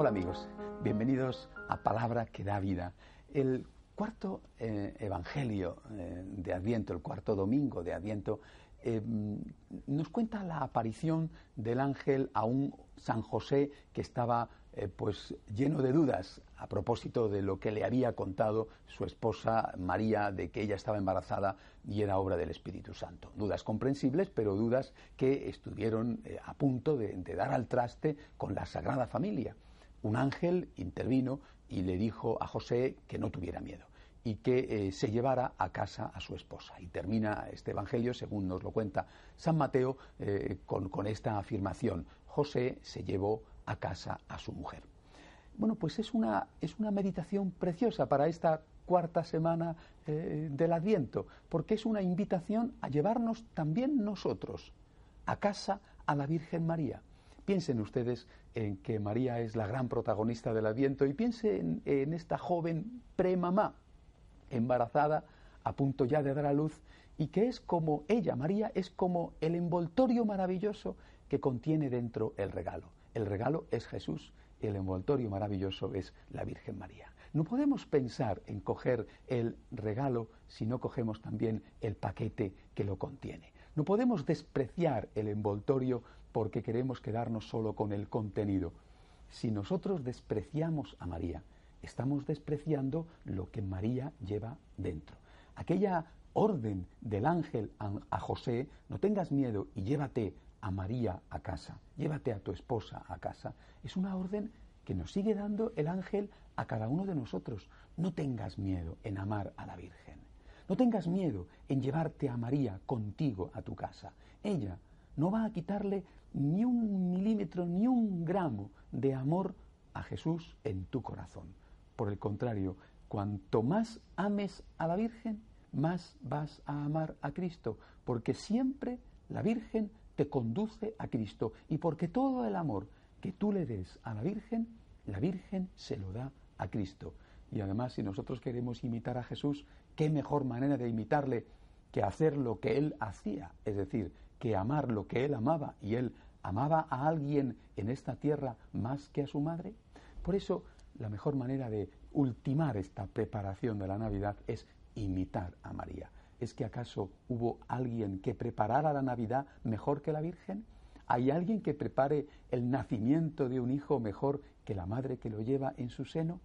Hola amigos, bienvenidos a Palabra que da vida. El cuarto eh, evangelio eh, de Adviento, el cuarto domingo de Adviento, eh, nos cuenta la aparición del ángel a un San José que estaba pues lleno de dudas a propósito de lo que le había contado su esposa María de que ella estaba embarazada y era obra del Espíritu Santo. Dudas comprensibles, pero dudas que estuvieron a punto de dar al traste con la Sagrada Familia un ángel intervino y le dijo a José que no tuviera miedo y que eh, se llevara a casa a su esposa. Y termina este Evangelio, según nos lo cuenta San Mateo, eh, con, esta afirmación. José se llevó a casa a su mujer. Bueno, pues es una, es una meditación preciosa para esta cuarta semana eh, del Adviento, porque es una invitación a llevarnos también nosotros a casa a la Virgen María. Piensen ustedes en que María es la gran protagonista del Adviento y piensen en, esta joven premamá, embarazada, a punto ya de dar a luz, y que es como ella, María, es como el envoltorio maravilloso que contiene dentro el regalo. El regalo es Jesús y el envoltorio maravilloso es la Virgen María. No podemos pensar en coger el regalo si no cogemos también el paquete que lo contiene. No podemos despreciar el envoltorio porque queremos quedarnos solo con el contenido. Si nosotros despreciamos a María, estamos despreciando lo que María lleva dentro. Aquella orden del ángel a José, no tengas miedo y llévate a María a casa, llévate a tu esposa a casa, es una orden que nos sigue dando el ángel a cada uno de nosotros. No tengas miedo en amar a la Virgen. No tengas miedo en llevarte a María contigo a tu casa. Ella no va a quitarle ni un milímetro, ni un gramo de amor a Jesús en tu corazón. Por el contrario, cuanto más ames a la Virgen, más vas a amar a Cristo, porque siempre la Virgen te conduce a Cristo y porque todo el amor que tú le des a la Virgen, la Virgen se lo da a Cristo. Y además, si nosotros queremos imitar a Jesús, qué mejor manera de imitarle que hacer lo que Él hacía, es decir, que amar lo que él amaba y él amaba a alguien en esta tierra más que a su madre. Por eso la mejor manera de ultimar esta preparación de la Navidad es imitar a María. ¿Es que acaso hubo alguien que preparara la Navidad mejor que la Virgen? ¿Hay alguien que prepare el nacimiento de un hijo mejor que la madre que lo lleva en su seno?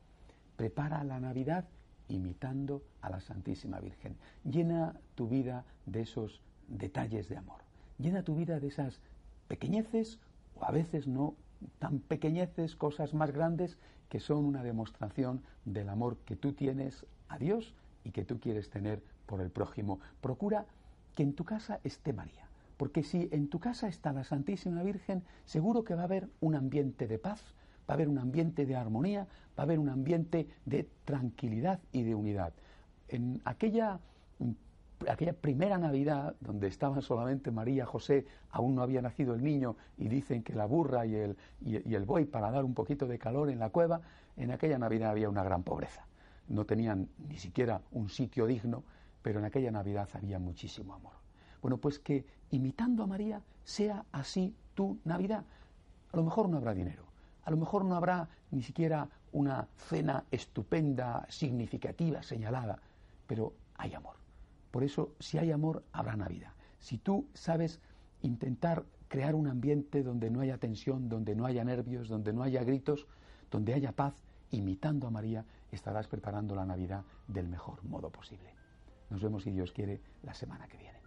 Prepara la Navidad imitando a la Santísima Virgen. Llena tu vida de esos detalles de amor. Llena tu vida de esas pequeñeces o a veces no tan pequeñeces, cosas más grandes que son una demostración del amor que tú tienes a Dios y que tú quieres tener por el prójimo. Procura que en tu casa esté María, porque si en tu casa está la Santísima Virgen, seguro que va a haber un ambiente de paz, va a haber un ambiente de armonía, va a haber un ambiente de tranquilidad y de unidad. En aquella aquella primera Navidad donde estaban solamente María, José, aún no había nacido el niño y dicen que la burra y el, y, el buey para dar un poquito de calor en la cueva, en aquella Navidad había una gran pobreza. No tenían ni siquiera un sitio digno, pero en aquella Navidad había muchísimo amor. Bueno, pues que imitando a María sea así tu Navidad. A lo mejor no habrá dinero, a lo mejor no habrá ni siquiera una cena estupenda, significativa, señalada, pero hay amor. Por eso, si hay amor, habrá Navidad. Si tú sabes intentar crear un ambiente donde no haya tensión, donde no haya nervios, donde no haya gritos, donde haya paz, imitando a María, estarás preparando la Navidad del mejor modo posible. Nos vemos, si Dios quiere, la semana que viene.